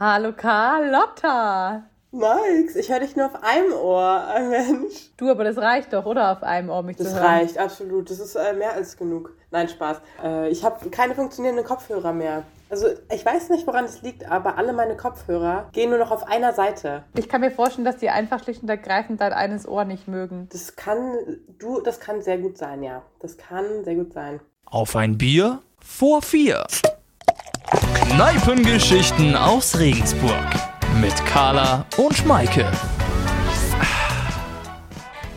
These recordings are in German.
Hallo Carlotta. Max, ich höre dich nur auf einem Ohr, ein Mensch. Du, aber das reicht doch, oder? Auf einem Ohr mich das zu hören. Das reicht, absolut. Das ist äh, mehr als genug. Nein, Spaß. Äh, ich habe keine funktionierenden Kopfhörer mehr. Also ich weiß nicht, woran es liegt, aber alle meine Kopfhörer gehen nur noch auf einer Seite. Ich kann mir vorstellen, dass die einfach schlicht und ergreifend dein eines Ohr nicht mögen. Das kann, du, das kann sehr gut sein, ja. Das kann sehr gut sein. Auf ein Bier vor vier. Kneipengeschichten aus Regensburg mit Carla und Maike.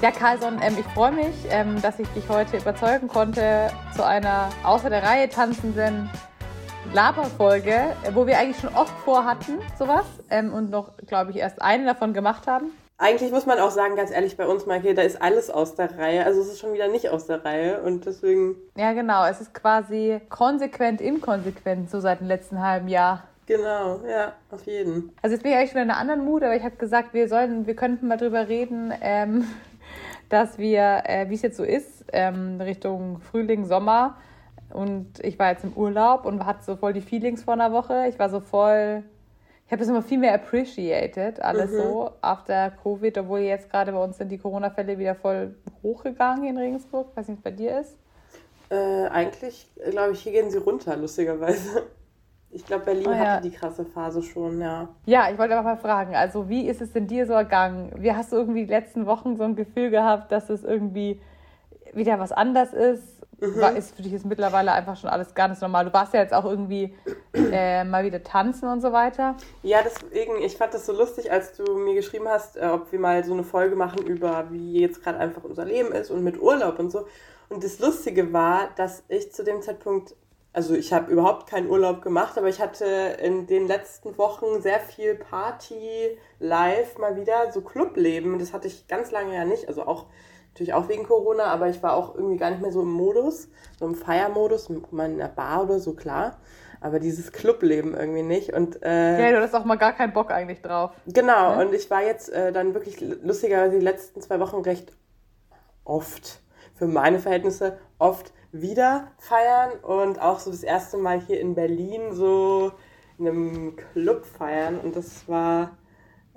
Ja, Carlson, ähm, ich freue mich, ähm, dass ich dich heute überzeugen konnte zu einer außer der Reihe tanzenden Laberfolge, äh, wo wir eigentlich schon oft vorhatten, sowas, ähm, und noch, glaube ich, erst eine davon gemacht haben. Eigentlich muss man auch sagen, ganz ehrlich, bei uns, Maike, da ist alles aus der Reihe. Also es ist schon wieder nicht aus der Reihe und deswegen. Ja, genau. Es ist quasi konsequent inkonsequent, so seit dem letzten halben Jahr. Genau, ja, auf jeden. Also jetzt bin ich eigentlich schon in einer anderen Mut, aber ich habe gesagt, wir sollen, wir könnten mal drüber reden, ähm, dass wir, äh, wie es jetzt so ist, ähm, Richtung Frühling, Sommer. Und ich war jetzt im Urlaub und hatte so voll die Feelings vor einer Woche. Ich war so voll ich habe das immer viel mehr appreciated, alles mhm. so, after Covid, obwohl jetzt gerade bei uns sind die Corona-Fälle wieder voll hochgegangen in Regensburg. Ich weiß nicht, was bei dir ist. Äh, eigentlich, glaube ich, hier gehen sie runter, lustigerweise. Ich glaube, Berlin oh, ja. hatte die krasse Phase schon, ja. Ja, ich wollte aber mal fragen, also wie ist es denn dir so ergangen? Wie hast du irgendwie die letzten Wochen so ein Gefühl gehabt, dass es irgendwie wieder was anders ist? Mhm. War, ist für dich ist mittlerweile einfach schon alles ganz normal. Du warst ja jetzt auch irgendwie äh, mal wieder tanzen und so weiter. Ja, deswegen, ich fand das so lustig, als du mir geschrieben hast, äh, ob wir mal so eine Folge machen über, wie jetzt gerade einfach unser Leben ist und mit Urlaub und so. Und das Lustige war, dass ich zu dem Zeitpunkt, also ich habe überhaupt keinen Urlaub gemacht, aber ich hatte in den letzten Wochen sehr viel Party, live mal wieder, so Clubleben. Das hatte ich ganz lange ja nicht. Also auch Natürlich auch wegen Corona, aber ich war auch irgendwie gar nicht mehr so im Modus, so im Feiermodus, mal in der Bar oder so, klar. Aber dieses Clubleben irgendwie nicht. Und, äh, ja, du hast auch mal gar keinen Bock eigentlich drauf. Genau, ja? und ich war jetzt äh, dann wirklich lustigerweise die letzten zwei Wochen recht oft, für meine Verhältnisse, oft wieder feiern und auch so das erste Mal hier in Berlin so in einem Club feiern. Und das war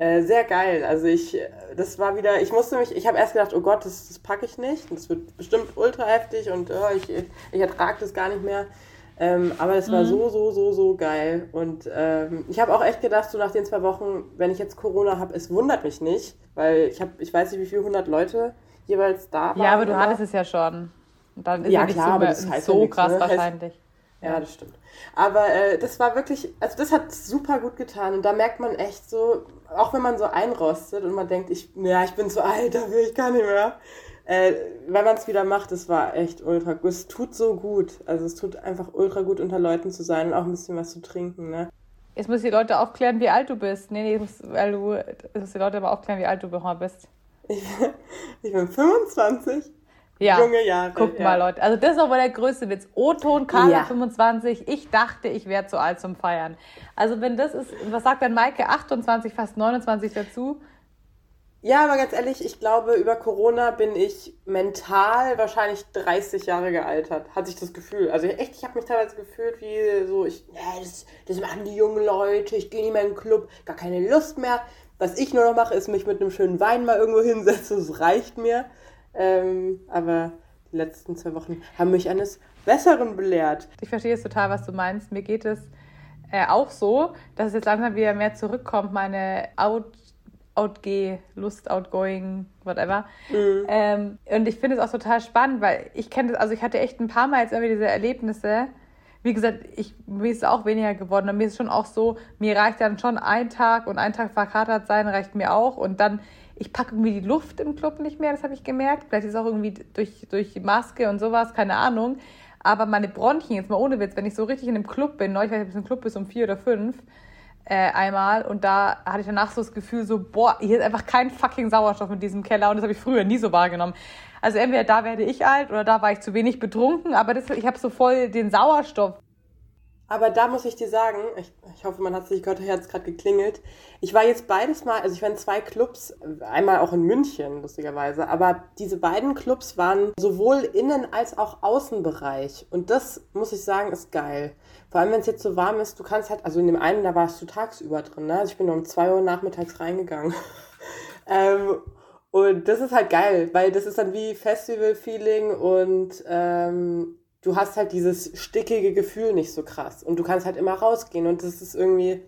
äh, sehr geil. Also ich, das war wieder, ich musste mich, ich habe erst gedacht, oh Gott, das, das packe ich nicht. Das wird bestimmt ultra heftig und oh, ich, ich ertrage das gar nicht mehr. Ähm, aber es war mhm. so, so, so, so geil. Und ähm, ich habe auch echt gedacht, so nach den zwei Wochen, wenn ich jetzt Corona habe, es wundert mich nicht, weil ich habe, ich weiß nicht, wie viele hundert Leute jeweils da waren. Ja, aber du hattest es ja schon. Und dann ist ja, ja klar, so, das heißt so ja krass ne? wahrscheinlich. Ja, das stimmt. Aber äh, das war wirklich, also das hat super gut getan. Und da merkt man echt so, auch wenn man so einrostet und man denkt, ich, ja, ich bin zu alt dafür, ich kann nicht mehr. Äh, wenn man es wieder macht, es war echt ultra gut. Es tut so gut. Also es tut einfach ultra gut, unter Leuten zu sein und auch ein bisschen was zu trinken, ne? Jetzt muss die Leute aufklären, wie alt du bist. Nee, nee, muss, weil du, es muss die Leute aber aufklären, wie alt du bist. Ich, ich bin 25 ja. junge Jahre. Guck ja. mal, Leute. Also das ist mal der größte Witz. O-Ton, Karla ja. 25. Ich dachte, ich wäre zu alt zum Feiern. Also wenn das ist, was sagt dann Maike? 28, fast 29 dazu? Ja, aber ganz ehrlich, ich glaube, über Corona bin ich mental wahrscheinlich 30 Jahre gealtert, hatte ich das Gefühl. Also echt, ich habe mich teilweise gefühlt wie so, ich, ja, das, das machen die jungen Leute, ich gehe nicht mehr in den Club, gar keine Lust mehr. Was ich nur noch mache, ist mich mit einem schönen Wein mal irgendwo hinsetzen, das reicht mir. Ähm, aber die letzten zwei Wochen haben mich eines Besseren belehrt. Ich verstehe jetzt total, was du meinst. Mir geht es äh, auch so, dass es jetzt langsam wieder mehr zurückkommt, meine Out Outgeh, Lust, Outgoing, whatever. Mhm. Ähm, und ich finde es auch total spannend, weil ich kenne das, also ich hatte echt ein paar Mal jetzt irgendwie diese Erlebnisse. Wie gesagt, ich, mir ist es auch weniger geworden. Und mir ist es schon auch so, mir reicht dann schon ein Tag und ein Tag verkatert sein reicht mir auch. Und dann ich packe irgendwie die Luft im Club nicht mehr, das habe ich gemerkt. Vielleicht ist es auch irgendwie durch, durch die Maske und sowas, keine Ahnung. Aber meine Bronchien, jetzt mal ohne Witz, wenn ich so richtig in einem Club bin, neulich war ich im Club bis um vier oder fünf, äh, einmal und da hatte ich danach so das Gefühl so, boah, hier ist einfach kein fucking Sauerstoff in diesem Keller und das habe ich früher nie so wahrgenommen. Also entweder da werde ich alt oder da war ich zu wenig betrunken, aber das, ich habe so voll den Sauerstoff Aber da muss ich dir sagen, ich, ich hoffe, man hat sich gehört, Herz gerade geklingelt. Ich war jetzt beides mal, also ich war in zwei Clubs, einmal auch in München, lustigerweise, aber diese beiden Clubs waren sowohl Innen- als auch Außenbereich. Und das, muss ich sagen, ist geil. Vor allem, wenn es jetzt so warm ist, du kannst halt, also in dem einen, da warst du tagsüber drin, ne? Also ich bin um zwei Uhr nachmittags reingegangen. ähm, und das ist halt geil, weil das ist dann wie Festival-Feeling und ähm, du hast halt dieses stickige Gefühl nicht so krass. Und du kannst halt immer rausgehen und das ist irgendwie.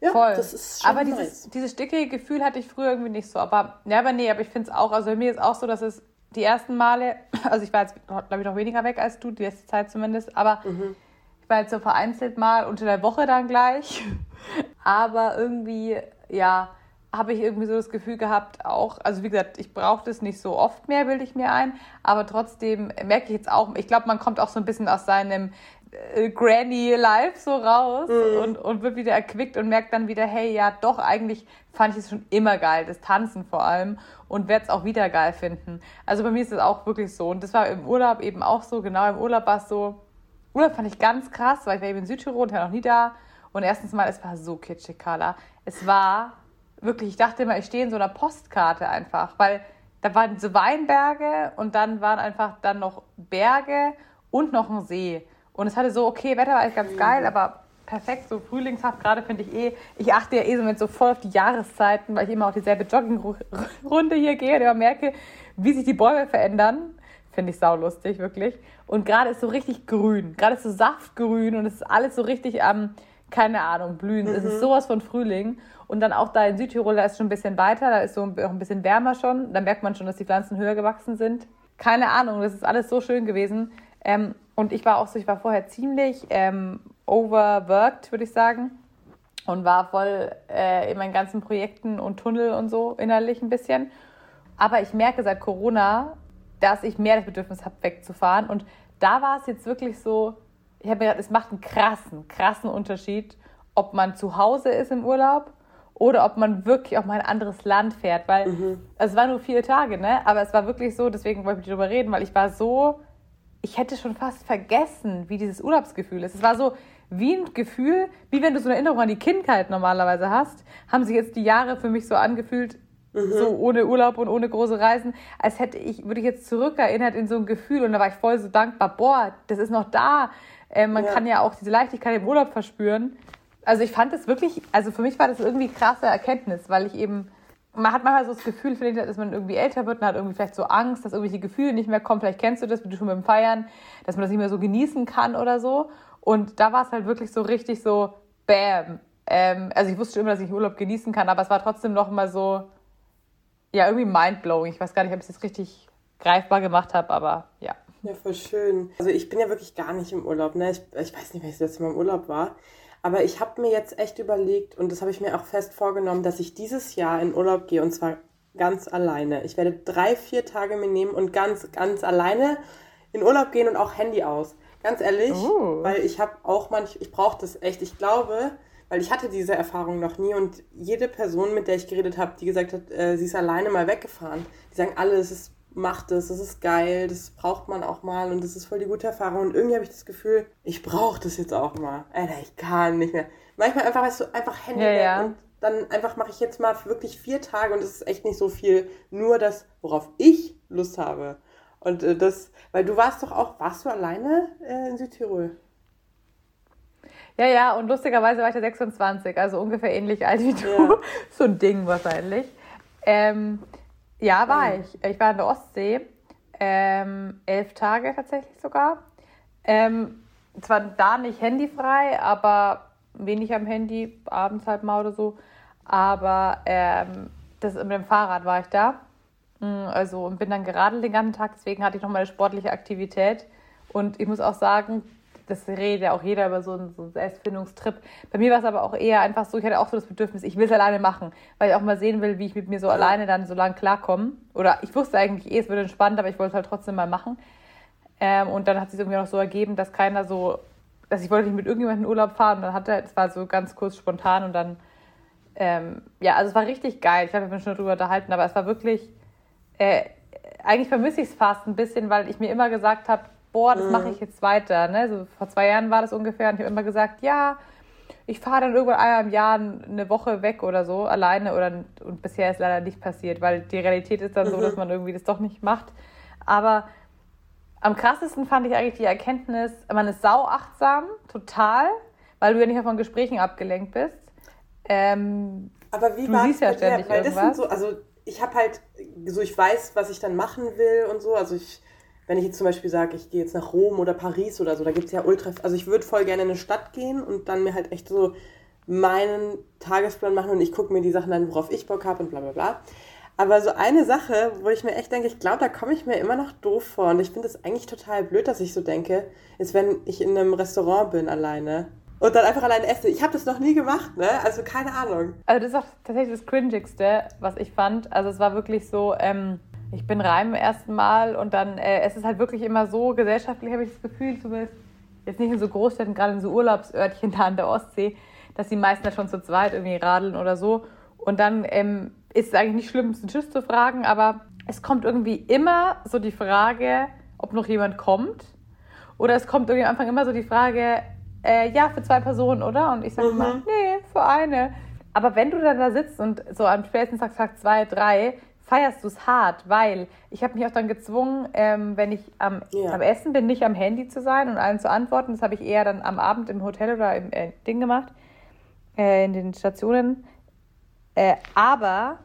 Ja, Voll. das ist schon Aber nice. dieses, dieses stickige Gefühl hatte ich früher irgendwie nicht so. Aber, ja, aber nee, aber ich finde es auch, also bei mir ist auch so, dass es die ersten Male, also ich war jetzt, glaube ich, noch weniger weg als du, die letzte Zeit zumindest, aber mhm. ich war jetzt so vereinzelt mal unter der Woche dann gleich. aber irgendwie, ja, habe ich irgendwie so das Gefühl gehabt, auch, also wie gesagt, ich brauche das nicht so oft mehr, bilde ich mir ein, aber trotzdem merke ich jetzt auch, ich glaube, man kommt auch so ein bisschen aus seinem äh, Granny Life so raus mhm. und, und wird wieder erquickt und merkt dann wieder, hey, ja, doch, eigentlich fand ich es schon immer geil, das Tanzen vor allem und werde es auch wieder geil finden. Also bei mir ist es auch wirklich so und das war im Urlaub eben auch so, genau im Urlaub war es so, Urlaub fand ich ganz krass, weil ich war eben in Südtirol und war noch nie da und erstens mal, es war so kitschig, Carla. Es war wirklich, ich dachte immer, ich stehe in so einer Postkarte einfach, weil da waren so Weinberge und dann waren einfach dann noch Berge und noch ein See. Und es hatte so, okay, Wetter war eigentlich ganz geil, aber perfekt, so frühlingshaft gerade finde ich eh. Ich achte ja eh so, so voll auf die Jahreszeiten, weil ich immer auch dieselbe Joggingrunde hier gehe und immer merke, wie sich die Bäume verändern. Finde ich saulustig, wirklich. Und gerade ist so richtig grün. Gerade ist so saftgrün und es ist alles so richtig am, ähm, keine Ahnung, blühen. Mhm. Es ist mhm. sowas von Frühling. Und dann auch da in Südtirol, da ist schon ein bisschen weiter, da ist so auch ein bisschen wärmer schon. Da merkt man schon, dass die Pflanzen höher gewachsen sind. Keine Ahnung, das ist alles so schön gewesen. Ähm, und ich war auch so, ich war vorher ziemlich ähm, overworked, würde ich sagen. Und war voll äh, in meinen ganzen Projekten und Tunnel und so innerlich ein bisschen. Aber ich merke seit Corona, dass ich mehr das Bedürfnis habe, wegzufahren. Und da war es jetzt wirklich so, ich habe mir gedacht, es macht einen krassen, krassen Unterschied, ob man zu Hause ist im Urlaub oder ob man wirklich auch mal ein anderes Land fährt, weil mhm. es war nur vier Tage, ne? Aber es war wirklich so, deswegen wollte ich darüber reden, weil ich war so, ich hätte schon fast vergessen, wie dieses Urlaubsgefühl ist. Es war so wie ein Gefühl, wie wenn du so eine Erinnerung an die Kindheit normalerweise hast, haben sich jetzt die Jahre für mich so angefühlt, mhm. so ohne Urlaub und ohne große Reisen, als hätte ich, würde ich jetzt zurückerinnert in so ein Gefühl und da war ich voll so dankbar, boah, das ist noch da. Äh, man ja. kann ja auch diese Leichtigkeit im Urlaub verspüren also ich fand es wirklich, also für mich war das irgendwie krasse Erkenntnis, weil ich eben, man hat manchmal so das Gefühl, finde ich, dass man irgendwie älter wird und hat irgendwie vielleicht so Angst, dass irgendwelche Gefühle nicht mehr kommen. Vielleicht kennst du das, wie du schon beim Feiern, dass man das nicht mehr so genießen kann oder so. Und da war es halt wirklich so richtig so, bam. Ähm, also ich wusste immer, dass ich Urlaub genießen kann, aber es war trotzdem noch mal so, ja, irgendwie mindblowing. Ich weiß gar nicht, ob ich jetzt richtig greifbar gemacht habe, aber ja. Ja, voll schön. Also ich bin ja wirklich gar nicht im Urlaub. Ne? Ich, ich weiß nicht, das letzte Mal im Urlaub war. Aber ich habe mir jetzt echt überlegt und das habe ich mir auch fest vorgenommen, dass ich dieses Jahr in Urlaub gehe und zwar ganz alleine. Ich werde drei, vier Tage mir nehmen und ganz, ganz alleine in Urlaub gehen und auch Handy aus. Ganz ehrlich, oh. weil ich habe auch manch, ich brauche das echt. Ich glaube, weil ich hatte diese Erfahrung noch nie und jede Person, mit der ich geredet habe, die gesagt hat, äh, sie ist alleine mal weggefahren, die sagen alle, es ist macht es, das ist geil, das braucht man auch mal und das ist voll die gute Erfahrung. Und irgendwie habe ich das Gefühl, ich brauche das jetzt auch mal. Alter, ich kann nicht mehr. Manchmal einfach, weißt du, einfach Handy ja, ja. und dann einfach mache ich jetzt mal wirklich vier Tage und das ist echt nicht so viel. Nur das, worauf ich Lust habe. Und äh, das, weil du warst doch auch, warst du alleine äh, in Südtirol? Ja, ja, und lustigerweise war ich ja 26, also ungefähr ähnlich alt wie du. Ja. so ein Ding wahrscheinlich. Ähm, ja, war ähm. ich. Ich war in der Ostsee. Ähm, elf Tage tatsächlich sogar. Ähm, zwar da nicht handyfrei, aber wenig am Handy, abends halt mal oder so. Aber ähm, das, mit dem Fahrrad war ich da. Mm, also und bin dann geradelt den ganzen Tag, deswegen hatte ich noch mal eine sportliche Aktivität. Und ich muss auch sagen, das redet ja auch jeder über so einen, so einen Selbstfindungstrip. Bei mir war es aber auch eher einfach so, ich hatte auch so das Bedürfnis, ich will es alleine machen, weil ich auch mal sehen will, wie ich mit mir so alleine dann so lange klarkomme. Oder ich wusste eigentlich eh, es wird entspannt, aber ich wollte es halt trotzdem mal machen. Ähm, und dann hat sich irgendwie noch so ergeben, dass keiner so, dass ich wollte nicht mit irgendjemandem in Urlaub fahren. Und dann hatte, es war so ganz kurz spontan und dann, ähm, ja, also es war richtig geil. Ich glaube, wir haben schon darüber unterhalten, aber es war wirklich, äh, eigentlich vermisse ich es fast ein bisschen, weil ich mir immer gesagt habe, boah, das mhm. mache ich jetzt weiter. Ne? So, vor zwei Jahren war das ungefähr und ich habe immer gesagt, ja, ich fahre dann irgendwann einmal im Jahr eine Woche weg oder so, alleine. Oder, und bisher ist leider nicht passiert, weil die Realität ist dann mhm. so, dass man irgendwie das doch nicht macht. Aber am krassesten fand ich eigentlich die Erkenntnis, man ist sauachtsam, total, weil du ja nicht mehr von Gesprächen abgelenkt bist. Ähm, Aber wie du siehst ja ständig weil irgendwas. Das sind so, also ich habe halt, so ich weiß, was ich dann machen will und so. Also ich, wenn ich jetzt zum Beispiel sage, ich gehe jetzt nach Rom oder Paris oder so, da gibt es ja ultra, also ich würde voll gerne in eine Stadt gehen und dann mir halt echt so meinen Tagesplan machen und ich gucke mir die Sachen an, worauf ich Bock habe und bla bla bla. Aber so eine Sache, wo ich mir echt denke, ich glaube, da komme ich mir immer noch doof vor. Und ich finde es eigentlich total blöd, dass ich so denke, ist, wenn ich in einem Restaurant bin alleine und dann einfach alleine esse. Ich habe das noch nie gemacht, ne? Also keine Ahnung. Also das ist auch tatsächlich das Cringigste, was ich fand. Also es war wirklich so, ähm, ich bin rein im ersten Mal und dann, äh, es ist halt wirklich immer so, gesellschaftlich habe ich das Gefühl, zumindest jetzt nicht in so Großstädten, gerade in so Urlaubsörtchen da an der Ostsee, dass die meisten da schon zu zweit irgendwie radeln oder so. Und dann ähm, ist es eigentlich nicht schlimm, einen Tschüss zu fragen, aber es kommt irgendwie immer so die Frage, ob noch jemand kommt. Oder es kommt irgendwie am Anfang immer so die Frage, äh, ja, für zwei Personen, oder? Und ich sage mhm. immer, nee, für eine. Aber wenn du dann da sitzt und so am spätesten Tag, Tag zwei, drei, feierst du es hart, weil ich habe mich auch dann gezwungen, ähm, wenn ich am, ja. am, Essen bin, nicht am Handy zu sein und allen zu antworten. Das habe ich eher dann am Abend im Hotel oder im äh, Ding gemacht, äh, in den Stationen. Äh, aber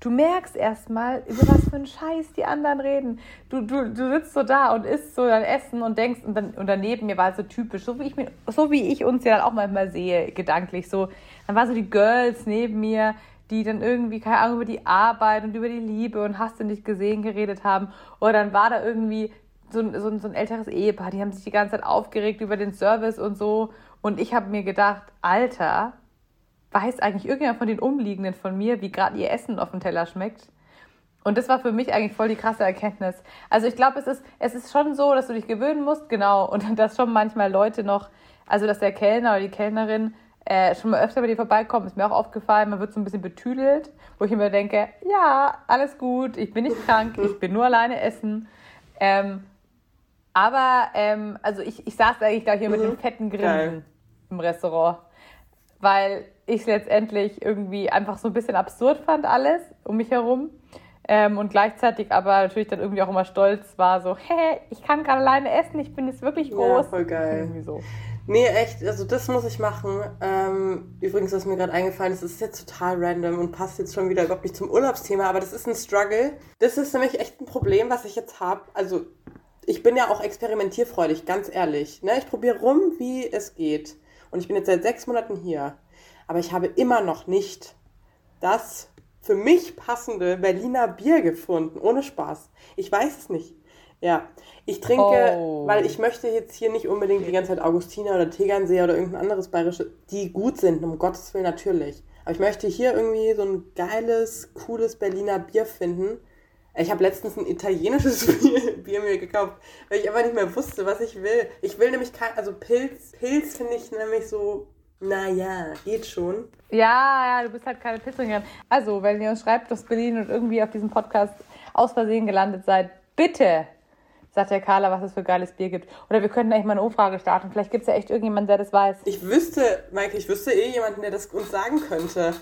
du merkst erstmal, über was für einen Scheiß die anderen reden. Du, du, du sitzt so da und isst so dein Essen und denkst, und, dann, und daneben mir war es so typisch, so wie, ich mir, so wie ich uns ja dann auch manchmal sehe, gedanklich so. Dann waren so die Girls neben mir, die dann irgendwie, keine Ahnung, über die Arbeit und über die Liebe und hast du nicht gesehen geredet haben. Oder dann war da irgendwie so, so, so ein älteres Ehepaar, die haben sich die ganze Zeit aufgeregt über den Service und so. Und ich habe mir gedacht, Alter, weiß eigentlich irgendjemand von den Umliegenden von mir, wie gerade ihr Essen auf dem Teller schmeckt? Und das war für mich eigentlich voll die krasse Erkenntnis. Also ich glaube, es ist, es ist schon so, dass du dich gewöhnen musst, genau, und dass schon manchmal Leute noch, also dass der Kellner oder die Kellnerin äh, schon mal öfter bei dir vorbeikommt, ist mir auch aufgefallen, man wird so ein bisschen betüdelt, wo ich immer denke, ja, alles gut, ich bin nicht krank, ich bin nur alleine essen. Ähm, aber, ähm, also ich, ich saß eigentlich gleich hier mit dem mhm. fetten Grinsen im Restaurant, weil ich es letztendlich irgendwie einfach so ein bisschen absurd fand, alles um mich herum. Ähm, und gleichzeitig aber natürlich dann irgendwie auch immer stolz war, so, hä, ich kann gerade alleine essen, ich bin jetzt wirklich groß. Ja, voll geil. Irgendwie so. Nee, echt, also das muss ich machen. Ähm, übrigens, was mir gerade eingefallen ist, ist jetzt total random und passt jetzt schon wieder überhaupt nicht zum Urlaubsthema, aber das ist ein Struggle. Das ist nämlich echt ein Problem, was ich jetzt habe. Also, ich bin ja auch experimentierfreudig, ganz ehrlich. Ne? Ich probiere rum, wie es geht. Und ich bin jetzt seit sechs Monaten hier aber ich habe immer noch nicht das für mich passende Berliner Bier gefunden. Ohne Spaß. Ich weiß es nicht. Ja, ich trinke, oh. weil ich möchte jetzt hier nicht unbedingt die ganze Zeit Augustiner oder Tegernsee oder irgendein anderes bayerische, die gut sind, um Gottes Willen natürlich. Aber ich möchte hier irgendwie so ein geiles, cooles Berliner Bier finden. Ich habe letztens ein italienisches Bier, Bier, mir gekauft, weil ich einfach nicht mehr wusste, was ich will. Ich will nämlich kein, also Pilz, Pilz finde ich nämlich so naja, geht schon. Ja, ja, du bist halt keine Pilztrinkerin. Also, wenn ihr uns schreibt aus Berlin und irgendwie auf diesem Podcast aus Versehen gelandet seid, bitte sagt der Carla, was es für geiles Bier gibt. Oder wir könnten eigentlich mal eine Umfrage starten. Vielleicht gibt es ja echt irgendjemanden, der das weiß. Ich wüsste, Maike, ich wüsste eh jemanden, der das uns sagen könnte.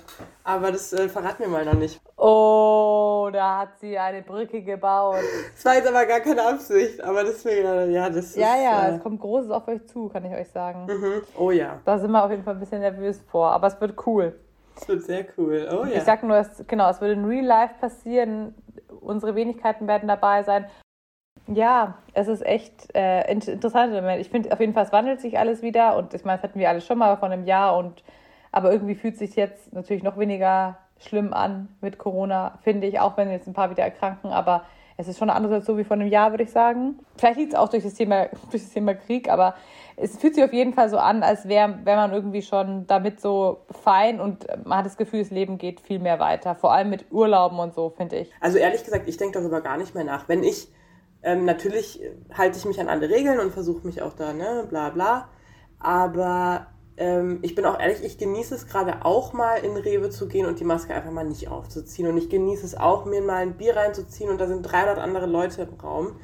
Aber das äh, verraten wir mal noch nicht. Oh, da hat sie eine Brücke gebaut. Das war jetzt aber gar keine Absicht, aber deswegen, ja, das Ja, ist, ja, äh... es kommt Großes auf euch zu, kann ich euch sagen. Mhm. Oh ja. Da sind wir auf jeden Fall ein bisschen nervös vor, aber es wird cool. Es wird sehr cool, oh ja. Ich sag nur, es, genau, es wird in Real Life passieren. Unsere Wenigkeiten werden dabei sein. Ja, es ist echt äh, interessant. Ich finde auf jeden Fall, es wandelt sich alles wieder und ich meine, das hatten wir alle schon mal vor einem Jahr und aber irgendwie fühlt sich jetzt natürlich noch weniger schlimm an mit Corona, finde ich, auch wenn jetzt ein paar wieder erkranken, aber es ist schon eine andere Situation wie vor einem Jahr, würde ich sagen. Vielleicht liegt es auch durch das Thema, durch das Thema Krieg, aber es fühlt sich auf jeden Fall so an, als wäre wär man irgendwie schon damit so fein und man hat das Gefühl, das Leben geht viel mehr weiter. Vor allem mit Urlauben und so, finde ich. Also ehrlich gesagt, ich denke darüber gar nicht mehr nach. Wenn ich ähm, natürlich halte ich mich an alle Regeln und versuche mich auch da, ne, bla bla. Aber ähm, ich bin auch ehrlich, ich genieße es gerade auch mal in Rewe zu gehen und die Maske einfach mal nicht aufzuziehen. Und ich genieße es auch, mir mal ein Bier reinzuziehen und da sind 300 andere Leute im Raum.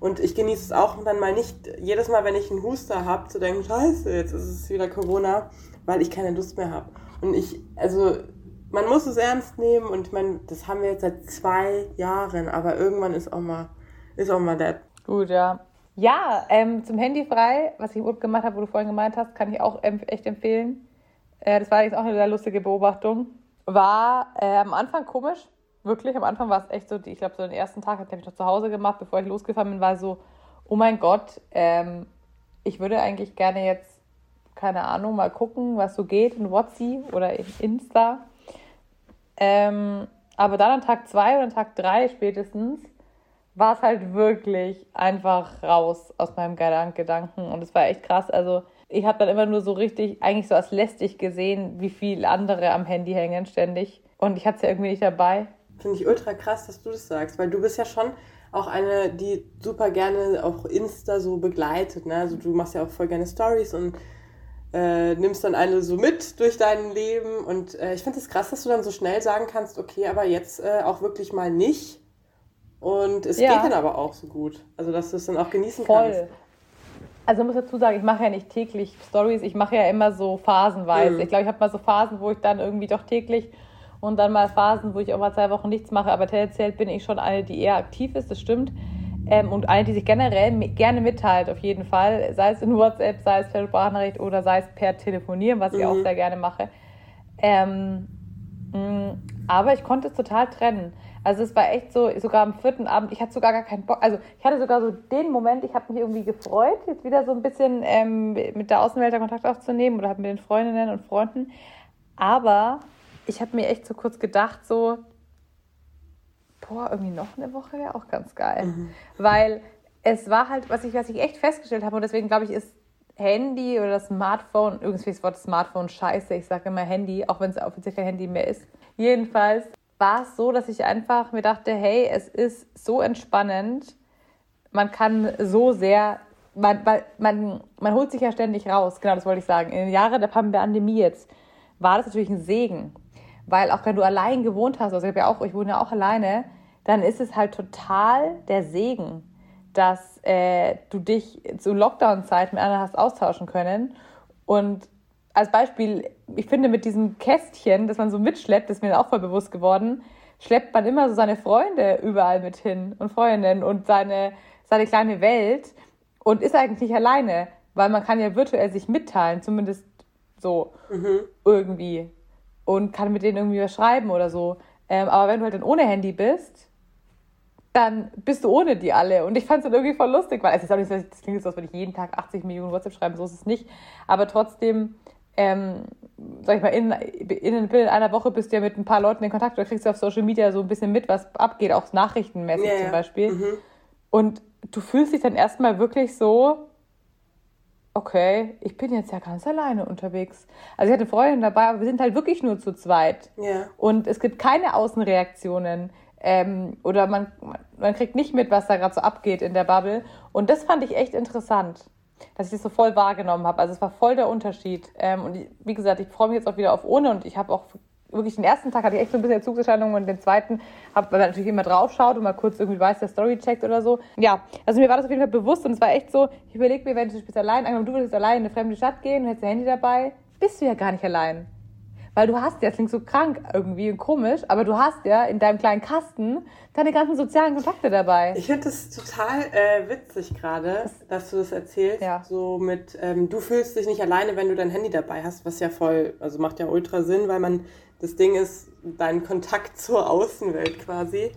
Und ich genieße es auch dann mal nicht, jedes Mal, wenn ich einen Huster habe, zu denken, scheiße, jetzt ist es wieder Corona, weil ich keine Lust mehr habe. Und ich, also man muss es ernst nehmen und ich meine, das haben wir jetzt seit zwei Jahren, aber irgendwann ist auch mal, ist auch mal der. Gut, ja. Ja, ähm, zum Handy frei, was ich im Urlaub gemacht habe, wo du vorhin gemeint hast, kann ich auch echt empfehlen. Äh, das war jetzt auch eine sehr lustige Beobachtung. War äh, am Anfang komisch, wirklich. Am Anfang war es echt so, ich glaube, so den ersten Tag habe ich noch zu Hause gemacht, bevor ich losgefahren bin, war so, oh mein Gott, ähm, ich würde eigentlich gerne jetzt, keine Ahnung, mal gucken, was so geht in WhatsApp oder in Insta. Ähm, aber dann an Tag zwei oder Tag drei spätestens war es halt wirklich einfach raus aus meinem Gedanken. Und es war echt krass. Also ich habe dann immer nur so richtig, eigentlich so als lästig gesehen, wie viele andere am Handy hängen ständig. Und ich hatte es ja irgendwie nicht dabei. Finde ich ultra krass, dass du das sagst, weil du bist ja schon auch eine, die super gerne auch Insta so begleitet. Ne? Also du machst ja auch voll gerne Stories und äh, nimmst dann eine so mit durch dein Leben. Und äh, ich finde es das krass, dass du dann so schnell sagen kannst, okay, aber jetzt äh, auch wirklich mal nicht. Und es ja. geht dann aber auch so gut. Also, dass du es dann auch genießen Voll. kannst. Also ich muss dazu sagen, ich mache ja nicht täglich Stories, ich mache ja immer so phasenweise. Mhm. Ich glaube, ich habe mal so Phasen, wo ich dann irgendwie doch täglich und dann mal Phasen, wo ich auch mal zwei Wochen nichts mache. Aber tendenziell bin ich schon eine, die eher aktiv ist, das stimmt. Ähm, und eine, die sich generell gerne mitteilt, auf jeden Fall. Sei es in WhatsApp, sei es per Sprachnachricht oder sei es per Telefonieren, was mhm. ich auch mhm. sehr gerne mache. Ähm, mh, mm, aber ich konnte es total trennen. Also es war echt so, sogar am vierten Abend, ich hatte sogar gar keinen Bock. Also ich hatte sogar so den Moment, ich habe mich irgendwie gefreut, jetzt wieder so ein bisschen ähm, mit der Außenwelt Kontakt aufzunehmen oder mit den Freundinnen und Freunden. Aber ich habe mir echt so kurz gedacht, so, boah, irgendwie noch eine Woche wäre auch ganz geil. Mhm. Weil es war halt, was ich, was ich echt festgestellt habe, und deswegen glaube ich, ist Handy oder das Smartphone, irgendwie das Wort Smartphone scheiße, ich sage immer Handy, auch wenn es offiziell kein Handy mehr ist. Jedenfalls war es so, dass ich einfach mir dachte, hey, es ist so entspannend, man kann so sehr, man, man, man holt sich ja ständig raus, genau das wollte ich sagen. In den Jahren der Pandemie jetzt war das natürlich ein Segen, weil auch wenn du allein gewohnt hast, also ich, ja auch, ich wohne ja auch alleine, dann ist es halt total der Segen, dass äh, du dich zu Lockdown-Zeiten mit anderen hast austauschen können. Und als Beispiel, ich finde mit diesem Kästchen, das man so mitschleppt, das ist mir auch voll bewusst geworden, schleppt man immer so seine Freunde überall mit hin und Freundinnen und seine, seine kleine Welt und ist eigentlich nicht alleine, weil man kann ja virtuell sich mitteilen, zumindest so mhm. irgendwie und kann mit denen irgendwie was schreiben oder so. Ähm, aber wenn du halt dann ohne Handy bist, dann bist du ohne die alle. Und ich fand es dann irgendwie voll lustig, weil es ist auch nicht so, das klingt so, als würde ich jeden Tag 80 Millionen WhatsApp schreiben, so ist es nicht. Aber trotzdem, ähm, sag ich mal, in, in, in einer Woche bist du ja mit ein paar Leuten in Kontakt oder kriegst du auf Social Media so ein bisschen mit, was abgeht, auch nachrichtenmäßig ja, zum Beispiel. Mhm. Und du fühlst dich dann erstmal wirklich so, okay, ich bin jetzt ja ganz alleine unterwegs. Also ich hatte Freundin dabei, aber wir sind halt wirklich nur zu zweit. Ja. Und es gibt keine Außenreaktionen. Ähm, oder man, man kriegt nicht mit, was da gerade so abgeht in der Bubble. Und das fand ich echt interessant, dass ich das so voll wahrgenommen habe. Also es war voll der Unterschied. Ähm, und ich, wie gesagt, ich freue mich jetzt auch wieder auf ohne und ich habe auch wirklich den ersten Tag hatte ich echt so ein bisschen Zugserscheinungen und den zweiten, hab, weil man natürlich immer drauf schaut und mal kurz irgendwie weiß, der Story checkt oder so. Ja, also mir war das auf jeden Fall bewusst und es war echt so, ich überlege mir, wenn du bist allein, angenommen, du würdest allein in eine fremde Stadt gehen und hättest dein Handy dabei, bist du ja gar nicht allein. Weil du hast ja, das klingt so krank irgendwie und komisch, aber du hast ja in deinem kleinen Kasten deine ganzen sozialen Kontakte dabei. Ich finde das total äh, witzig gerade, dass du das erzählst. Ja. So mit, ähm, du fühlst dich nicht alleine, wenn du dein Handy dabei hast, was ja voll, also macht ja ultra Sinn, weil man, das Ding ist dein Kontakt zur Außenwelt quasi.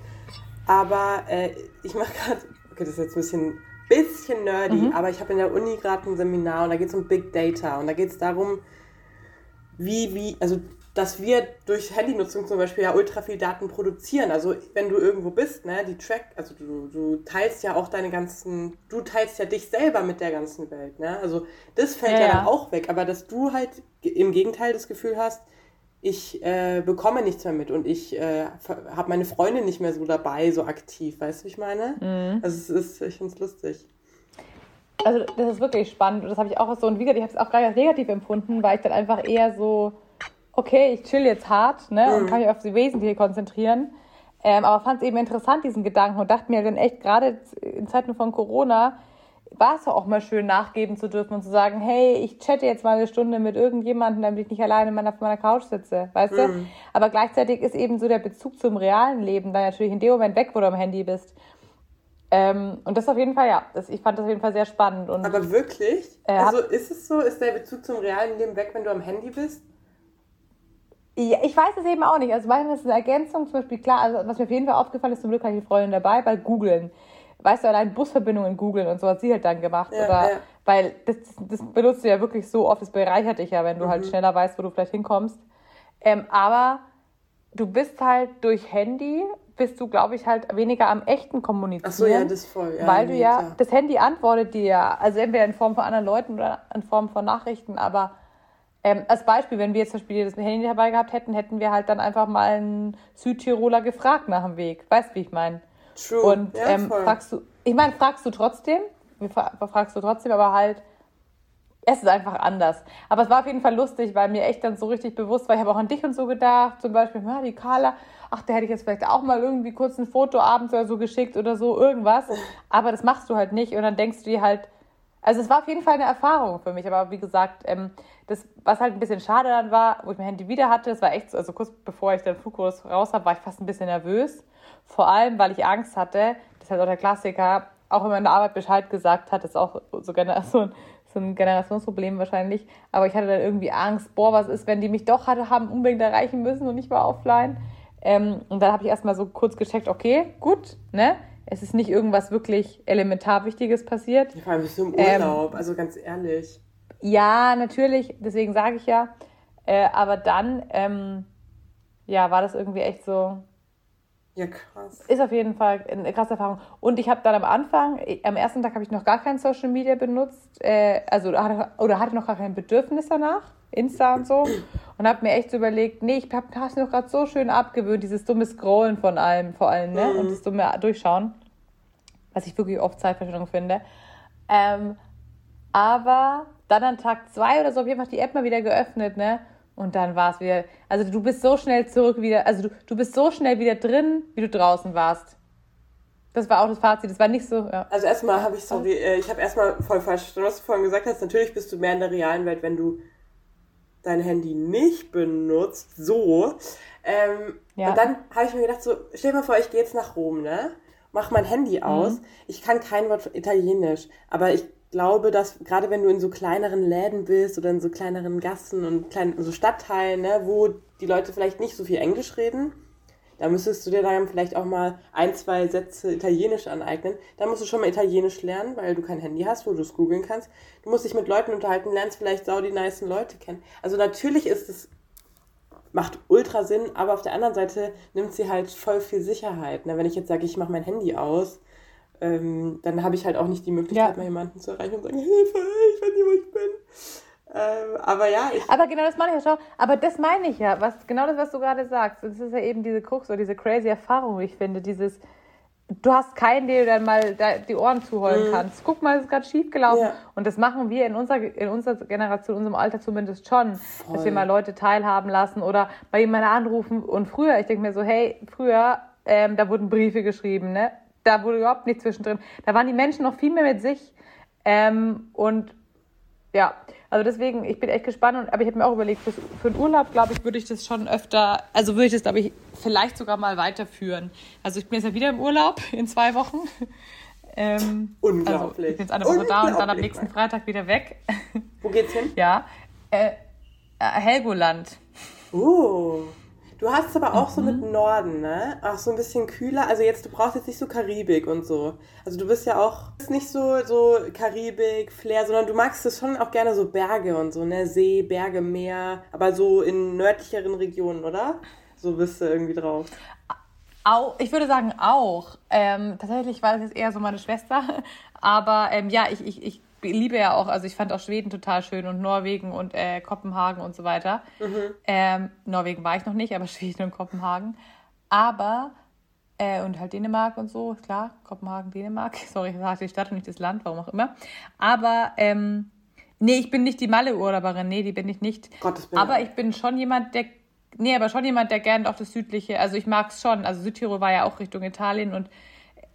Aber äh, ich mache gerade, okay, das ist jetzt ein bisschen, bisschen nerdy, mhm. aber ich habe in der Uni gerade ein Seminar und da geht es um Big Data und da geht es darum, wie, wie, also dass wir durch Handynutzung zum Beispiel ja ultra viel Daten produzieren. Also wenn du irgendwo bist, ne, die Track, also du, du teilst ja auch deine ganzen, du teilst ja dich selber mit der ganzen Welt, ne? Also das fällt ja, ja dann auch weg. Aber dass du halt im Gegenteil das Gefühl hast, ich äh, bekomme nichts mehr mit und ich äh, habe meine Freunde nicht mehr so dabei, so aktiv, weißt du, wie ich meine? Mhm. Also es ist, ich finde es lustig. Also das ist wirklich spannend und das habe ich auch so, und wie gesagt, ich habe es auch gerade als negativ empfunden, weil ich dann einfach eher so, okay, ich chill jetzt hart ne, mhm. und kann mich auf die Wesentliche konzentrieren. Ähm, aber fand es eben interessant, diesen Gedanken, und dachte mir dann echt, gerade in Zeiten von Corona, war es auch mal schön, nachgeben zu dürfen und zu sagen, hey, ich chatte jetzt mal eine Stunde mit irgendjemandem, damit ich nicht alleine meiner, auf meiner Couch sitze, weißt mhm. du? Aber gleichzeitig ist eben so der Bezug zum realen Leben dann natürlich in dem Moment weg, wo du am Handy bist. Ähm, und das auf jeden Fall, ja, das, ich fand das auf jeden Fall sehr spannend. Und, Aber wirklich? Äh, also ist es so, ist der Bezug zum realen Leben weg, wenn du am Handy bist? Ja, ich weiß es eben auch nicht. Also manchmal ist eine Ergänzung, zum Beispiel, klar, also was mir auf jeden Fall aufgefallen ist, zum Glück habe ich Freundin dabei, bei Googeln. Weißt du, allein Busverbindungen googeln und so hat sie halt dann gemacht. Ja, oder, ja. Weil das, das, benutzt du ja wirklich so oft, das bereichert dich ja, wenn du halt mhm. halt schneller weißt, wo du vielleicht hinkommst. Ähm, aber du bist halt durch Handy, bist du, glaube ich, halt weniger am echten Kommunizieren. Ach so, ja, das voll. Ja, weil du ja, klar. das Handy antwortet dir ja, also entweder in Form von anderen Leuten oder in Form von Nachrichten, aber ähm, als Beispiel, wenn wir jetzt zum Beispiel das Handy dabei gehabt hätten, hätten wir halt dann einfach mal einen Südtiroler gefragt nach dem Weg. Weißt du, wie ich meine? True. Und ja, ähm, fragst du, ich meine, fragst du trotzdem, fragst du trotzdem, aber halt, es ist einfach anders. Aber es war auf jeden Fall lustig, weil mir echt dann so richtig bewusst war, ich habe auch an dich und so gedacht, zum Beispiel, ja, die Carla, ach, der hätte ich jetzt vielleicht auch mal irgendwie kurz ein Foto abends oder so geschickt oder so, irgendwas. Aber das machst du halt nicht und dann denkst du dir halt, also es war auf jeden Fall eine Erfahrung für mich, aber wie gesagt, ähm, das, was halt ein bisschen schade dann war, wo ich mein Handy wieder hatte, das war echt so, also kurz bevor ich den Flugkurs raus habe, war ich fast ein bisschen nervös. Vor allem, weil ich Angst hatte, das ist halt auch der Klassiker, auch wenn man in der Arbeit Bescheid gesagt hat, das ist auch so, so, ein, so ein Generationsproblem wahrscheinlich, aber ich hatte dann irgendwie Angst, boah, was ist, wenn die mich doch hatte, haben unbedingt erreichen müssen und ich war offline. Ähm, und dann habe ich erstmal so kurz gecheckt, okay, gut, ne? es ist nicht irgendwas wirklich elementar Wichtiges passiert. Ja, vor allem bist du im Urlaub, ähm, also ganz ehrlich. Ja, natürlich, deswegen sage ich ja. Äh, aber dann, ähm, ja, war das irgendwie echt so. Ja, krass. Ist auf jeden Fall eine krasse Erfahrung. Und ich habe dann am Anfang, am ersten Tag habe ich noch gar kein Social Media benutzt, äh, also oder hatte, oder hatte noch gar kein Bedürfnis danach, Insta und so. Und habe mir echt so überlegt, nee, ich habe das noch gerade so schön abgewöhnt, dieses dumme Scrollen von allem, vor allem, ne? Mhm. Und das dumme Durchschauen, was ich wirklich oft Zeitverschwendung finde. Ähm, aber dann an Tag zwei oder so habe ich einfach die App mal wieder geöffnet, ne? Und dann war es wieder, also du bist so schnell zurück wieder, also du, du bist so schnell wieder drin, wie du draußen warst. Das war auch das Fazit, das war nicht so. Ja. Also erstmal habe ich, sorry, äh, ich habe erstmal voll falsch verstanden, was du vorhin gesagt hast. Natürlich bist du mehr in der realen Welt, wenn du dein Handy nicht benutzt, so. Ähm, ja. Und dann habe ich mir gedacht, so, stell dir mal vor, ich gehe jetzt nach Rom, ne? Mach mein Handy aus. Mhm. Ich kann kein Wort Italienisch, aber ich glaube, dass gerade wenn du in so kleineren Läden bist oder in so kleineren Gassen und kleinen, so Stadtteilen, ne, wo die Leute vielleicht nicht so viel Englisch reden, da müsstest du dir dann vielleicht auch mal ein, zwei Sätze Italienisch aneignen. Da musst du schon mal Italienisch lernen, weil du kein Handy hast, wo du es googeln kannst. Du musst dich mit Leuten unterhalten, lernst vielleicht sau die nice Leute kennen. Also natürlich ist es, macht ultra Sinn, aber auf der anderen Seite nimmt sie halt voll viel Sicherheit. Ne? Wenn ich jetzt sage, ich mache mein Handy aus, ähm, dann habe ich halt auch nicht die Möglichkeit, ja. mal jemanden zu erreichen und sagen, Hilfe, ich weiß nicht, wo ich bin. Ähm, aber ja, ich. Aber genau das meine ich ja schon. Aber das meine ich ja. Was, genau das, was du gerade sagst. Das ist ja eben diese Krux oder diese crazy Erfahrung, ich finde. Dieses, du hast keinen, der du dann mal die Ohren zuholen mhm. kannst. Guck mal, es ist gerade schief gelaufen. Ja. Und das machen wir in unserer, in unserer Generation, in unserem Alter zumindest schon. Voll. Dass wir mal Leute teilhaben lassen oder bei jemandem anrufen. Und früher, ich denke mir so, hey, früher, ähm, da wurden Briefe geschrieben, ne? Da wurde überhaupt nichts zwischendrin. Da waren die Menschen noch viel mehr mit sich. Ähm, und ja, also deswegen, ich bin echt gespannt. Und, aber ich habe mir auch überlegt, für, den Urlaub, glaube ich, würde ich das schon öfter, also würde ich das, glaube ich, vielleicht sogar mal weiterführen. Also ich bin jetzt ja wieder im Urlaub in zwei Wochen. Ähm, Unglaublich. Also ich bin jetzt eine Woche da und dann am nächsten Freitag wieder weg. Wo geht's hin? Ja. Äh, äh Helgoland. Oh. Du hast es aber auch mhm. so mit mhm. Norden, ne? Auch so ein bisschen kühler. Also jetzt, du brauchst jetzt nicht so Karibik und so. Also du bist ja auch bist nicht so, so Karibik, Flair, sondern du magst es schon auch gerne so Berge und so, ne? See, Berge, Meer, aber so in nördlicheren Regionen, oder? So bist du irgendwie drauf. Auch, ich würde sagen auch. Ähm, tatsächlich war das jetzt eher so meine Schwester. Aber ähm, ja, ich, ich, ich liebe ja auch, also ich fand auch Schweden total schön und Norwegen und äh, Kopenhagen und so weiter. Mhm. Ähm, Norwegen war ich noch nicht, aber Schweden und Kopenhagen. Aber, äh, und halt Dänemark und so, klar, Kopenhagen, Dänemark. Sorry, ich sage die Stadt und nicht das Land, warum auch immer. Aber, ähm, nee, ich bin nicht die Malle-Urlauberin, nee, die bin ich nicht. Gottes Willen. Aber ich bin schon jemand, der nee, aber schon jemand, der gerne auch das Südliche, also ich mag es schon. Also Südtirol war ja auch Richtung Italien und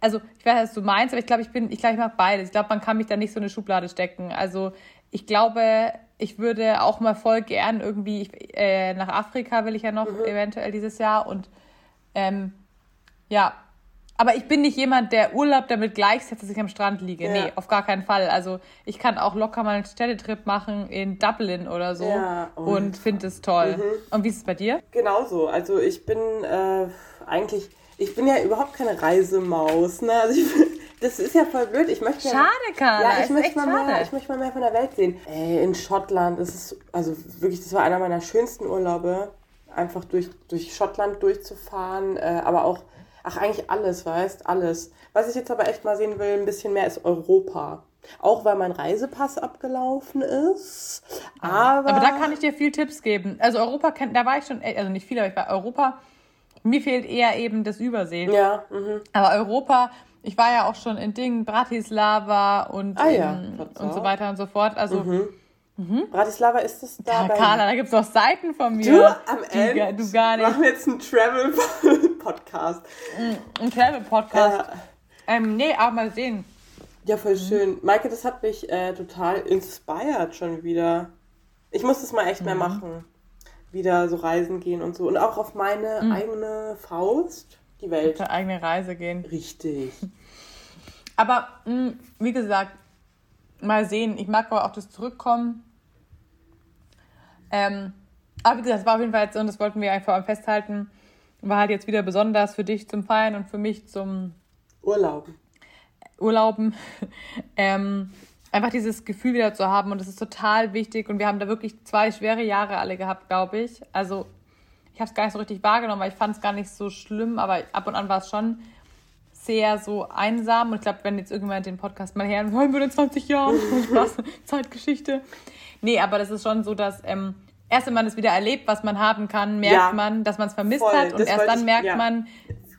also ich weiß, was du meinst, aber ich glaube, ich bin, ich glaube, ich mag beides. Ich glaube, man kann mich da nicht so in eine Schublade stecken. Also ich glaube, ich würde auch mal voll gern irgendwie ich, äh, nach Afrika will ich ja noch mhm. eventuell dieses Jahr und ähm, ja, aber ich bin nicht jemand, der Urlaub damit gleichsetzt, dass ich am Strand liege. Ja. Nee, auf gar keinen Fall. Also ich kann auch locker mal einen Städtetrip machen in Dublin oder so ja, und, und finde es toll. Mhm. Und wie ist es bei dir? Genauso. Also ich bin äh, eigentlich, ich bin ja überhaupt keine Reisemaus. Ne? Also ich, das ist ja voll blöd. Ich möchte schade, Carla. Ja, ich möchte, mal schade. mehr, ich möchte mal mehr von der Welt sehen. Ey, in Schottland, das ist, also wirklich, das war einer meiner schönsten Urlaube. Einfach durch, durch Schottland durchzufahren, äh, aber auch Ach, eigentlich alles, weißt, alles. Was ich jetzt aber echt mal sehen will, ein bisschen mehr ist Europa. Auch weil mein Reisepass abgelaufen ist. Aber, aber da kann ich dir viel Tipps geben. Also Europa kennt, da war ich schon, also nicht viel, aber ich war Europa. Mir fehlt eher eben das Übersehen. Ja. Mhm. Aber Europa, ich war ja auch schon in Dingen Bratislava und, ah, ja. und so weiter und so fort. Also mhm. Mhm. Bratislava ist es da. Ja, Carla, da gibt es doch Seiten von mir. Du am Ende. Du gar nicht. Wir machen jetzt einen Travel-Podcast. Ein Travel-Podcast. Ja. Ähm, nee, aber mal sehen. Ja, voll mhm. schön. Maike, das hat mich äh, total inspired schon wieder. Ich muss das mal echt mhm. mehr machen. Wieder so reisen gehen und so. Und auch auf meine mhm. eigene Faust die Welt. Auf eigene Reise gehen. Richtig. Aber mh, wie gesagt, mal sehen. Ich mag aber auch das Zurückkommen. Ähm, aber wie gesagt, das war auf jeden Fall jetzt, und das wollten wir einfach festhalten, war halt jetzt wieder besonders für dich zum Feiern und für mich zum Urlauben. Urlauben. ähm, einfach dieses Gefühl wieder zu haben und das ist total wichtig und wir haben da wirklich zwei schwere Jahre alle gehabt, glaube ich. Also ich habe es gar nicht so richtig wahrgenommen, weil ich fand es gar nicht so schlimm, aber ab und an war es schon sehr so einsam. Und ich glaube, wenn jetzt irgendjemand den Podcast mal hören wollen würde in 20 Jahren, Spaß, Zeitgeschichte. Nee, aber das ist schon so, dass ähm, erst wenn man es wieder erlebt, was man haben kann, merkt ja, man, dass man es vermisst voll, hat. Und erst dann ich, merkt ja. man,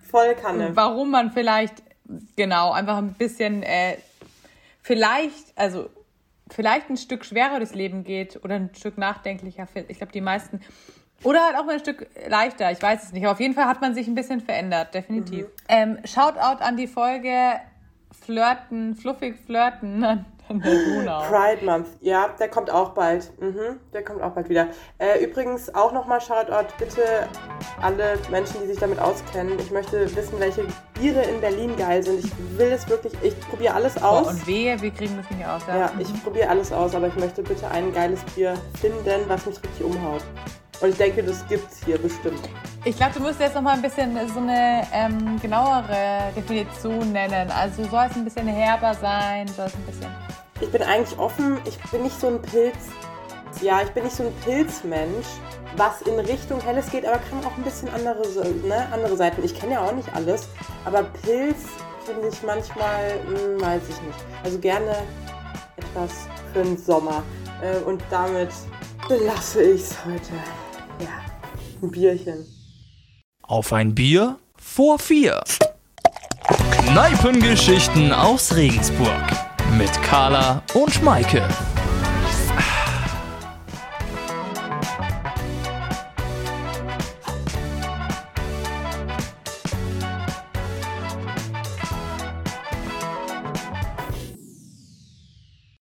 voll Kanne. warum man vielleicht, genau, einfach ein bisschen, äh, vielleicht, also vielleicht ein Stück schwerer durchs Leben geht oder ein Stück nachdenklicher. Ich glaube, die meisten oder halt auch mal ein Stück leichter, ich weiß es nicht. Aber auf jeden Fall hat man sich ein bisschen verändert, definitiv. Mhm. Ähm, Shoutout an die Folge Flirten, fluffig flirten an, der Donau. Pride Month, ja, der kommt auch bald. Mhm, der kommt auch bald wieder. Äh, übrigens auch nochmal Shoutout bitte alle Menschen, die sich damit auskennen. Ich möchte wissen, welche Biere in Berlin geil sind. Ich will es wirklich, ich probiere alles aus. Boah, und wehe, wir kriegen das nicht aus. Ja, ja ich probiere alles aus, aber ich möchte bitte ein geiles Bier finden, was mich richtig umhaut. Und ich denke, das gibt es hier bestimmt. Ich glaube, du musst jetzt noch mal ein bisschen so eine ähm, genauere Definition nennen. Also soll es ein bisschen herber sein, soll es ein bisschen. Ich bin eigentlich offen. Ich bin nicht so ein Pilz. Ja, ich bin nicht so ein Pilzmensch, was in Richtung Helles geht, aber kann auch ein bisschen andere, ne, andere Seiten. Ich kenne ja auch nicht alles, aber Pilz finde ich manchmal, hm, weiß ich nicht. Also gerne etwas für den Sommer. Äh, und damit belasse ich es heute. Ja, ein Bierchen. Auf ein Bier vor vier. Kneipengeschichten aus Regensburg mit Carla und Maike.